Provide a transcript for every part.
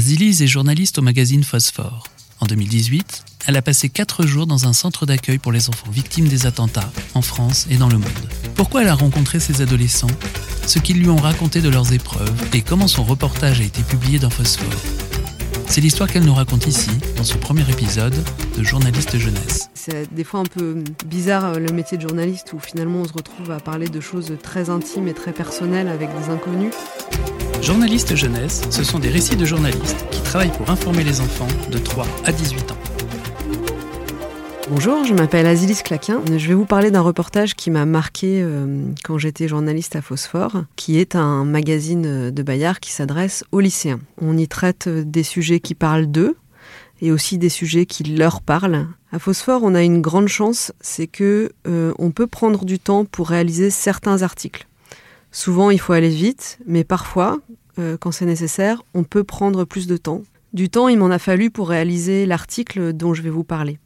Azilise est journaliste au magazine Phosphore. En 2018, elle a passé 4 jours dans un centre d'accueil pour les enfants victimes des attentats, en France et dans le monde. Pourquoi elle a rencontré ces adolescents? Ce qu'ils lui ont raconté de leurs épreuves et comment son reportage a été publié dans Phosphore. C'est l'histoire qu'elle nous raconte ici, dans ce premier épisode de Journaliste Jeunesse. C'est des fois un peu bizarre euh, le métier de journaliste où finalement on se retrouve à parler de choses très intimes et très personnelles avec des inconnus. Journaliste Jeunesse, ce sont des récits de journalistes qui travaillent pour informer les enfants de 3 à 18 ans. Bonjour, je m'appelle Azilis Claquin. Je vais vous parler d'un reportage qui m'a marqué euh, quand j'étais journaliste à Phosphore, qui est un magazine de Bayard qui s'adresse aux lycéens. On y traite des sujets qui parlent d'eux et aussi des sujets qui leur parlent. À Phosphore, on a une grande chance, c'est que euh, on peut prendre du temps pour réaliser certains articles. Souvent, il faut aller vite, mais parfois, euh, quand c'est nécessaire, on peut prendre plus de temps. Du temps, il m'en a fallu pour réaliser l'article dont je vais vous parler.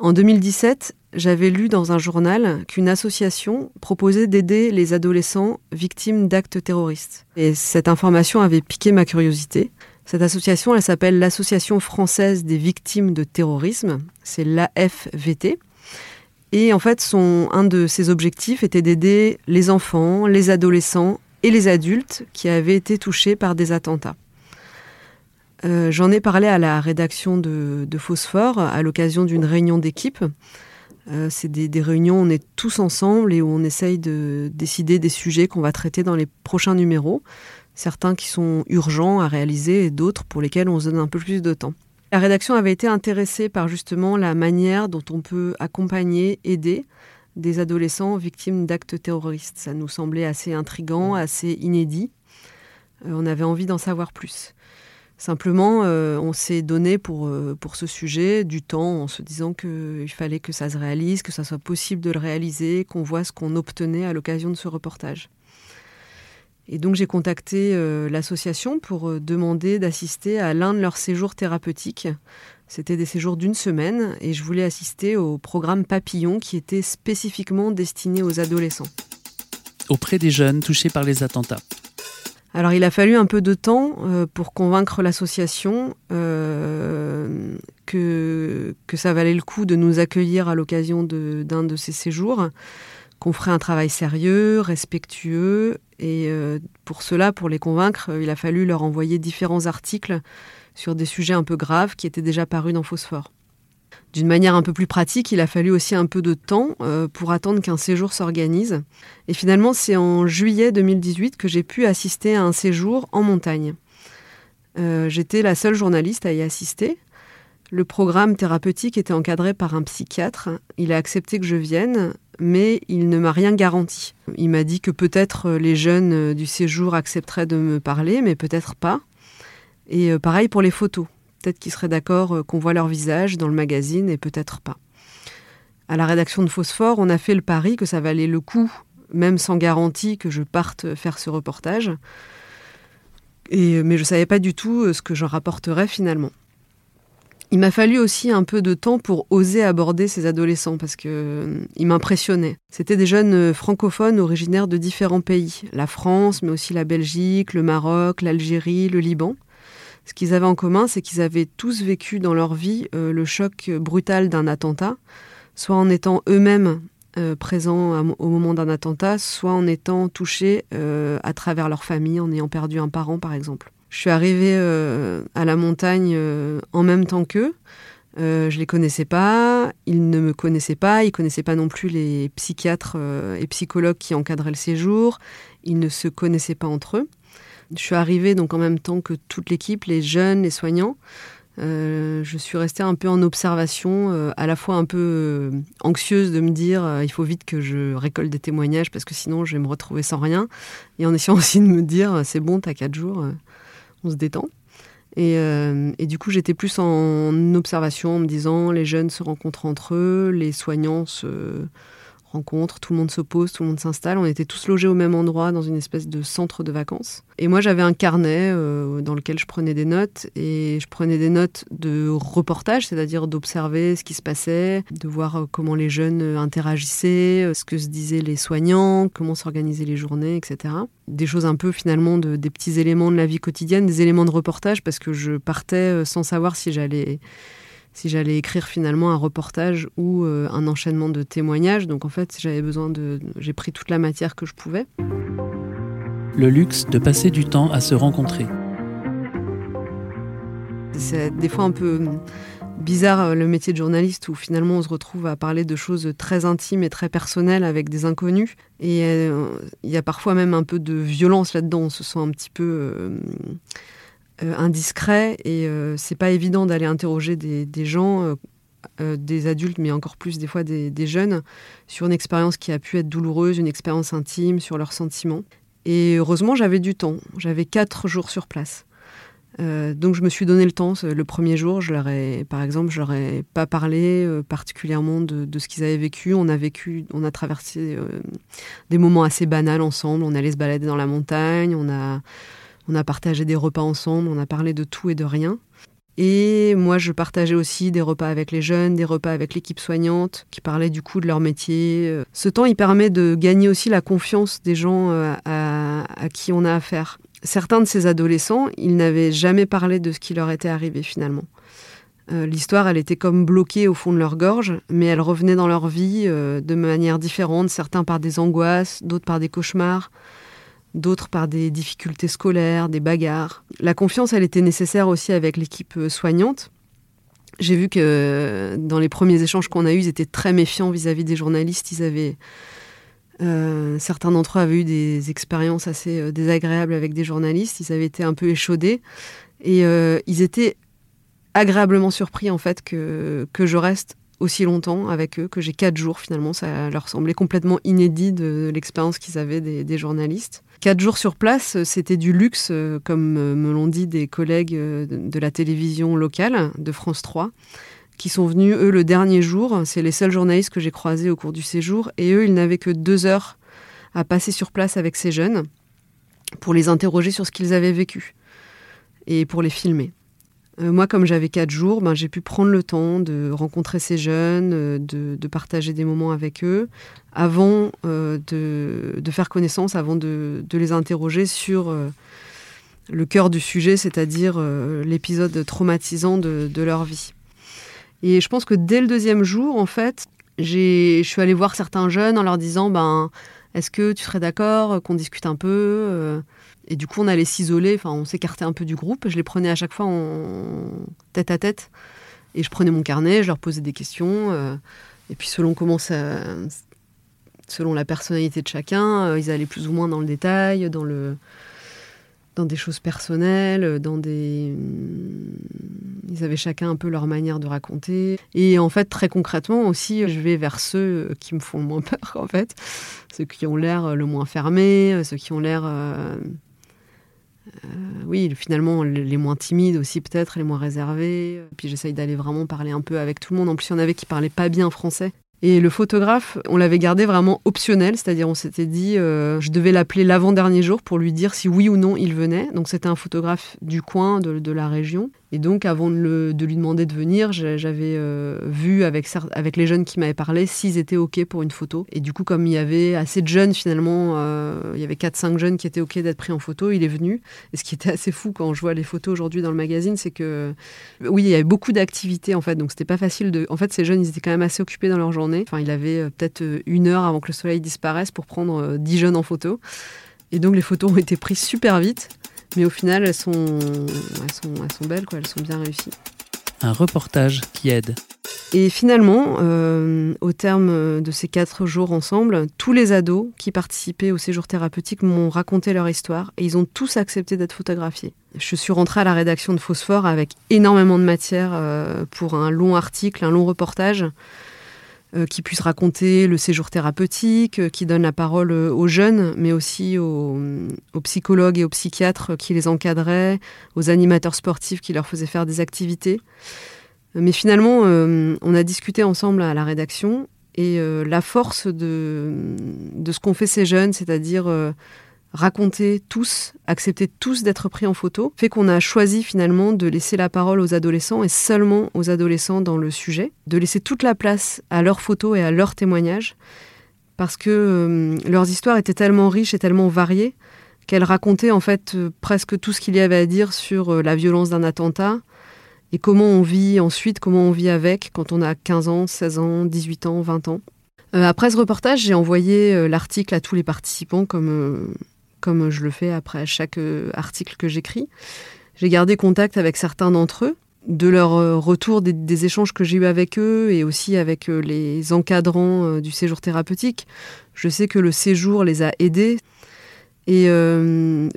En 2017, j'avais lu dans un journal qu'une association proposait d'aider les adolescents victimes d'actes terroristes. Et cette information avait piqué ma curiosité. Cette association, elle s'appelle l'Association française des victimes de terrorisme, c'est l'AFVT. Et en fait, un de ses objectifs était d'aider les enfants, les adolescents et les adultes qui avaient été touchés par des attentats. Euh, j'en ai parlé à la rédaction de, Phosphore à l'occasion d'une réunion d'équipe. Euh, c'est des, réunions où on est tous ensemble et où on essaye de décider des sujets qu'on va traiter dans les prochains numéros. Certains qui sont urgents à réaliser et d'autres pour lesquels on se donne un peu plus de temps. La rédaction avait été intéressée par justement la manière dont on peut accompagner, aider des adolescents victimes d'actes terroristes. Ça nous semblait assez intrigant, assez inédit. Euh, on avait envie d'en savoir plus. Simplement, euh, on s'est donné pour, euh, pour ce sujet du temps en se disant qu'il fallait que ça se réalise, que ça soit possible de le réaliser, qu'on voit ce qu'on obtenait à l'occasion de ce reportage. Et donc j'ai contacté euh, l'association pour demander d'assister à l'un de leurs séjours thérapeutiques. C'était des séjours d'une semaine et je voulais assister au programme Papillon qui était spécifiquement destiné aux adolescents. Auprès des jeunes touchés par les attentats. Alors il a fallu un peu de temps euh, pour convaincre l'association euh, que, ça valait le coup de nous accueillir à l'occasion d'un de, ces séjours, qu'on ferait un travail sérieux, respectueux. Et euh, pour cela, pour les convaincre, il a fallu leur envoyer différents articles sur des sujets un peu graves qui étaient déjà parus dans Phosphore. D'une manière un peu plus pratique, il a fallu aussi un peu de temps euh, pour attendre qu'un séjour s'organise. Et finalement, c'est en juillet 2018 que j'ai pu assister à un séjour en montagne. Euh, j'étais la seule journaliste à y assister. Le programme thérapeutique était encadré par un psychiatre. Il a accepté que je vienne, mais il ne m'a rien garanti. Il m'a dit que peut-être les jeunes du séjour accepteraient de me parler, mais peut-être pas. Et euh, pareil pour les photos. Peut-être qu'ils seraient d'accord euh, qu'on voit leur visage dans le magazine et peut-être pas. À la rédaction de Phosphore, on a fait le pari que ça valait le coup, même sans garantie que je parte faire ce reportage. Et, mais je ne savais pas du tout euh, ce que j'en rapporterais finalement. Il m'a fallu aussi un peu de temps pour oser aborder ces adolescents parce qu'ils euh, m'impressionnaient. C'était des jeunes francophones originaires de différents pays, la France, mais aussi la Belgique, le Maroc, l'Algérie, le Liban. Ce qu'ils avaient en commun, c'est qu'ils avaient tous vécu dans leur vie euh, le choc brutal d'un attentat, soit en étant eux-mêmes euh, présents au moment d'un attentat, soit en étant touchés euh, à travers leur famille, en ayant perdu un parent par exemple. Je suis arrivée à la montagne en même temps qu'eux. je les connaissais pas, ils ne me connaissaient pas, ils connaissaient pas non plus les psychiatres et psychologues qui encadraient le séjour, ils ne se connaissaient pas entre eux. Je suis arrivée donc en même temps que toute l'équipe, les jeunes, les soignants. Euh, je suis restée un peu en observation, euh, à la fois un peu euh, anxieuse de me dire il faut vite que je récolte des témoignages parce que sinon je vais me retrouver sans rien. Et en essayant aussi de me dire c'est bon, t'as quatre jours, on se détend. Et du coup, j'étais plus en observation en me disant les jeunes se rencontrent entre eux, les soignants se rencontre, tout le monde se pose, tout le monde s'installe. On était tous logés au même endroit dans une espèce de centre de vacances. Et moi j'avais un carnet euh, dans lequel je prenais des notes et je prenais des notes de reportage, c'est-à-dire d'observer ce qui se passait, de voir euh, comment les jeunes interagissaient, euh, ce que se disaient les soignants, comment s'organisaient les journées, etc. Des choses un peu finalement de, des petits éléments de la vie quotidienne, des éléments de reportage parce que je partais sans savoir si j'allais si j'allais écrire finalement un reportage ou euh, un enchaînement de témoignages. Donc en fait, j'avais besoin de, j'ai pris toute la matière que je pouvais. Le luxe de passer du temps à se rencontrer. C'est des fois un peu bizarre euh, le métier de journaliste où finalement on se retrouve à parler de choses très intimes et très personnelles avec des inconnus. Et euh, il y a parfois même un peu de violence là-dedans. On se sent un petit peu euh, indiscret et euh, c'est pas évident d'aller interroger des, gens, euh, des adultes, mais encore plus des fois des, jeunes, sur une expérience qui a pu être douloureuse, une expérience intime, sur leurs sentiments. Et heureusement, j'avais du temps. J'avais quatre jours sur place. donc je me suis donné le temps. Le premier jour, je leur ai, par exemple, je leur ai pas parlé particulièrement de, de ce qu'ils avaient vécu. On a vécu, on a traversé des moments assez banals ensemble. On allait se balader dans la montagne. On a on a partagé des repas ensemble, on a parlé de tout et de rien. Et moi, je partageais aussi des repas avec les jeunes, des repas avec l'équipe soignante, qui parlaient du coup de leur métier. Ce temps, il permet de gagner aussi la confiance des gens euh, à, qui on a affaire. Certains de ces adolescents, ils n'avaient jamais parlé de ce qui leur était arrivé finalement. Euh, l'histoire, elle était comme bloquée au fond de leur gorge, mais elle revenait dans leur vie euh, de manière différente, certains par des angoisses, d'autres par des cauchemars, d'autres par des difficultés scolaires, des bagarres. La confiance, elle était nécessaire aussi avec l'équipe euh, soignante. J'ai vu que euh, dans les premiers échanges qu'on a eus, ils étaient très méfiants vis-à-vis des journalistes. Ils avaient, euh, certains d'entre eux avaient eu des expériences assez désagréables avec des journalistes. Ils avaient été un peu échaudés et ils étaient agréablement surpris en fait que, que je reste aussi longtemps avec eux, que j'ai quatre jours finalement. Ça leur semblait complètement inédit de l'expérience qu'ils avaient des journalistes. Quatre jours sur place, c'était du luxe, euh, comme euh, me l'ont dit des collègues euh, de la télévision locale de France 3, qui sont venus, eux, le dernier jour. C'est les seuls journalistes que j'ai croisés au cours du séjour. Et eux, ils n'avaient que deux heures à passer sur place avec ces jeunes pour les interroger sur ce qu'ils avaient vécu et pour les filmer. Euh, moi, comme j'avais quatre jours, ben, j'ai pu prendre le temps de rencontrer ces jeunes, euh, de, partager des moments avec eux, avant euh, de, faire connaissance, avant de, les interroger sur le cœur du sujet, c'est-à-dire l'épisode traumatisant de, leur vie. Et je pense que dès le deuxième jour, en fait, je suis allée voir certains jeunes en leur disant, ben, est-ce que tu serais d'accord qu'on discute un peu et du coup, on allait s'isoler, enfin, on s'écartait un peu du groupe. Je les prenais à chaque fois en tête à tête. Et je prenais mon carnet, je leur posais des questions. Euh, et puis, selon comment. Selon la personnalité de chacun, euh, ils allaient plus ou moins dans le détail, dans le dans des choses personnelles, dans des... Ils avaient chacun un peu leur manière de raconter. Et en fait, très concrètement aussi, je vais vers ceux qui me font le moins peur, en fait. Ceux qui ont l'air le moins fermés, ceux qui ont l'air euh, euh, oui, finalement, les moins timides aussi peut-être, les moins réservés. Puis j'essaye d'aller vraiment parler un peu avec tout le monde. En plus, il y en avait qui parlaient pas bien français. Et le photographe, on l'avait gardé vraiment optionnel, c'est-à-dire on s'était dit, euh, je devais l'appeler l'avant-dernier jour pour lui dire si oui ou non il venait. Donc c'était un photographe du coin, de la région. Et donc, avant de, lui demander de venir, j'avais euh, vu avec, les jeunes qui m'avaient parlé s'ils étaient OK pour une photo. Et du coup, comme il y avait assez de jeunes, finalement, euh, il y avait 4-5 jeunes qui étaient OK d'être pris en photo, il est venu. Et ce qui était assez fou quand je vois les photos aujourd'hui dans le magazine, c'est que, oui, il y avait beaucoup d'activités, en fait. Donc, c'était pas facile de. En fait, ces jeunes, ils étaient quand même assez occupés dans leur journée. Enfin, il avait euh, peut-être une heure avant que le soleil disparaisse pour prendre 10 jeunes en photo. Et donc, les photos ont été prises super vite. Mais au final, elles sont, elles sont, elles sont belles, quoi, elles sont bien réussies. Un reportage qui aide. Et finalement, euh, au terme de ces quatre jours ensemble, tous les ados qui participaient au séjour thérapeutique m'ont raconté leur histoire et ils ont tous accepté d'être photographiés. Je suis rentrée à la rédaction de Phosphore avec énormément de matière euh, pour un long article, un long reportage qui puisse raconter le séjour thérapeutique, euh, qui donne la parole euh, aux jeunes, mais aussi aux, psychologues et aux psychiatres qui les encadraient, aux animateurs sportifs qui leur faisaient faire des activités. Mais finalement, on a discuté ensemble à la rédaction Et la force de, de ce qu'ont fait ces jeunes, c'est-à-dire raconter tous, accepter tous d'être pris en photo, fait qu'on a choisi finalement de laisser la parole aux adolescents et seulement aux adolescents dans le sujet, de laisser toute la place à leurs photos et à leurs témoignages, parce que euh, leurs histoires étaient tellement riches et tellement variées qu'elles racontaient en fait euh, presque tout ce qu'il y avait à dire sur euh, la violence d'un attentat et comment on vit ensuite, comment on vit avec quand on a 15 ans, 16 ans, 18 ans, 20 ans. après ce reportage, j'ai envoyé l'article à tous les participants comme comme je le fais après chaque euh, article que j'écris. J'ai gardé contact avec certains d'entre eux, de leur euh, retour des, échanges que j'ai eus avec eux et aussi avec euh, les encadrants du séjour thérapeutique. Je sais que le séjour les a aidés. Et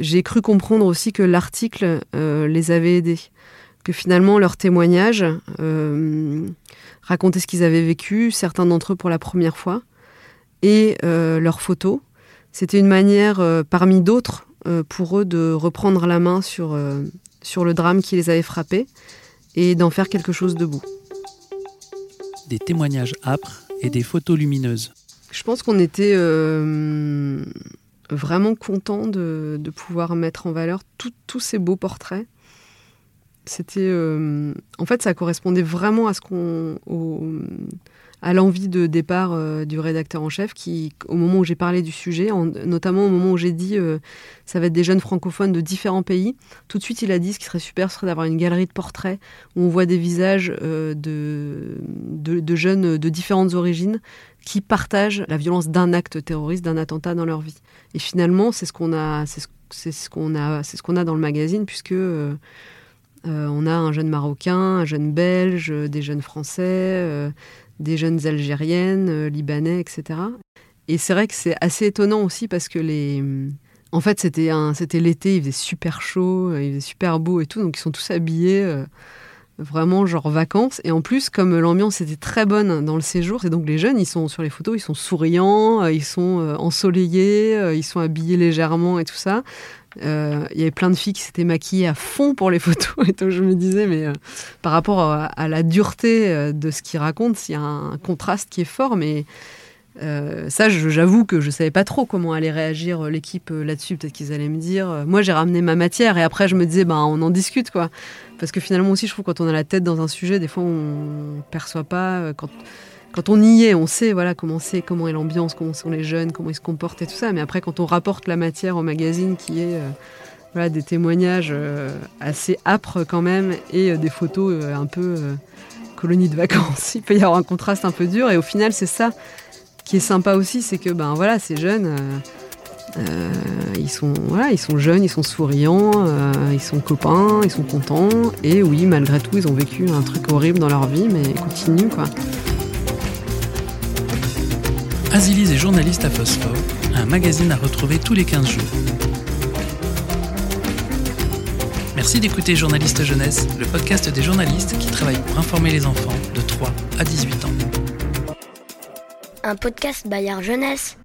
j'ai cru comprendre aussi que l'article les avait aidés. Que finalement, leurs témoignages racontaient ce qu'ils avaient vécu, certains d'entre eux pour la première fois, et leurs photos c'était une manière, euh, parmi d'autres, euh, pour eux de reprendre la main sur, euh, sur le drame qui les avait frappés et d'en faire quelque chose de beau. Des témoignages âpres et des photos lumineuses. Je pense qu'on était vraiment contents de, de, pouvoir mettre en valeur tous ces beaux portraits. C'était, en fait, ça correspondait vraiment à ce qu'on, à l'envie de départ euh, du rédacteur en chef qui, au moment où j'ai parlé du sujet, notamment au moment où j'ai dit euh, ça va être des jeunes francophones de différents pays, tout de suite il a dit ce qui serait super ce serait d'avoir une galerie de portraits où on voit des visages euh, de, de, jeunes de différentes origines qui partagent la violence d'un acte terroriste, d'un attentat dans leur vie. Et finalement, c'est ce qu'on a, c'est ce, qu'on a, c'est ce qu'on a dans le magazine puisque on a un jeune marocain, un jeune belge, des jeunes français, des jeunes algériennes, euh, libanais, etc. Et c'est vrai que c'est assez étonnant aussi parce que les. En fait, c'était un, c'était l'été, il faisait super chaud, euh, il faisait super beau et tout, donc ils sont tous habillés euh, vraiment genre vacances. Et en plus, comme l'ambiance était très bonne dans le séjour, c'est donc les jeunes, ils sont sur les photos, ils sont souriants, ils sont ensoleillés, ils sont habillés légèrement et tout ça. Euh, il y avait plein de filles qui s'étaient maquillées à fond pour les photos. Et donc je me disais, mais euh, par rapport à, la dureté euh, de ce qu'ils racontent, il y a un contraste qui est fort. Mais ça, j'avoue que je savais pas trop comment allait réagir l'équipe là-dessus. Peut-être qu'ils allaient me dire. Moi, j'ai ramené ma matière et après, je me disais, ben, on en discute, quoi. Parce que finalement aussi, je trouve quand on a la tête dans un sujet, des fois, on perçoit pas quand quand on y est, on sait voilà comment c'est, comment est l'ambiance, comment sont les jeunes, comment ils se comportent et tout ça. Mais après, quand on rapporte la matière au magazine, qui est euh, voilà des témoignages euh, assez âpres quand même et euh, des photos un peu colonie de vacances, il peut y avoir un contraste un peu dur. Et au final, c'est ça qui est sympa aussi, c'est que ben voilà, ces jeunes. ils sont voilà, ils sont jeunes, ils sont souriants, ils sont copains, ils sont contents. Et oui, malgré tout, ils ont vécu un truc horrible dans leur vie, mais ils continuent quoi. Azilise est journaliste à Phosphore, un magazine à retrouver tous les 15 jours. Merci d'écouter Journaliste Jeunesse, le podcast des journalistes qui travaillent pour informer les enfants de 3 à 18 ans. Un podcast Bayard Jeunesse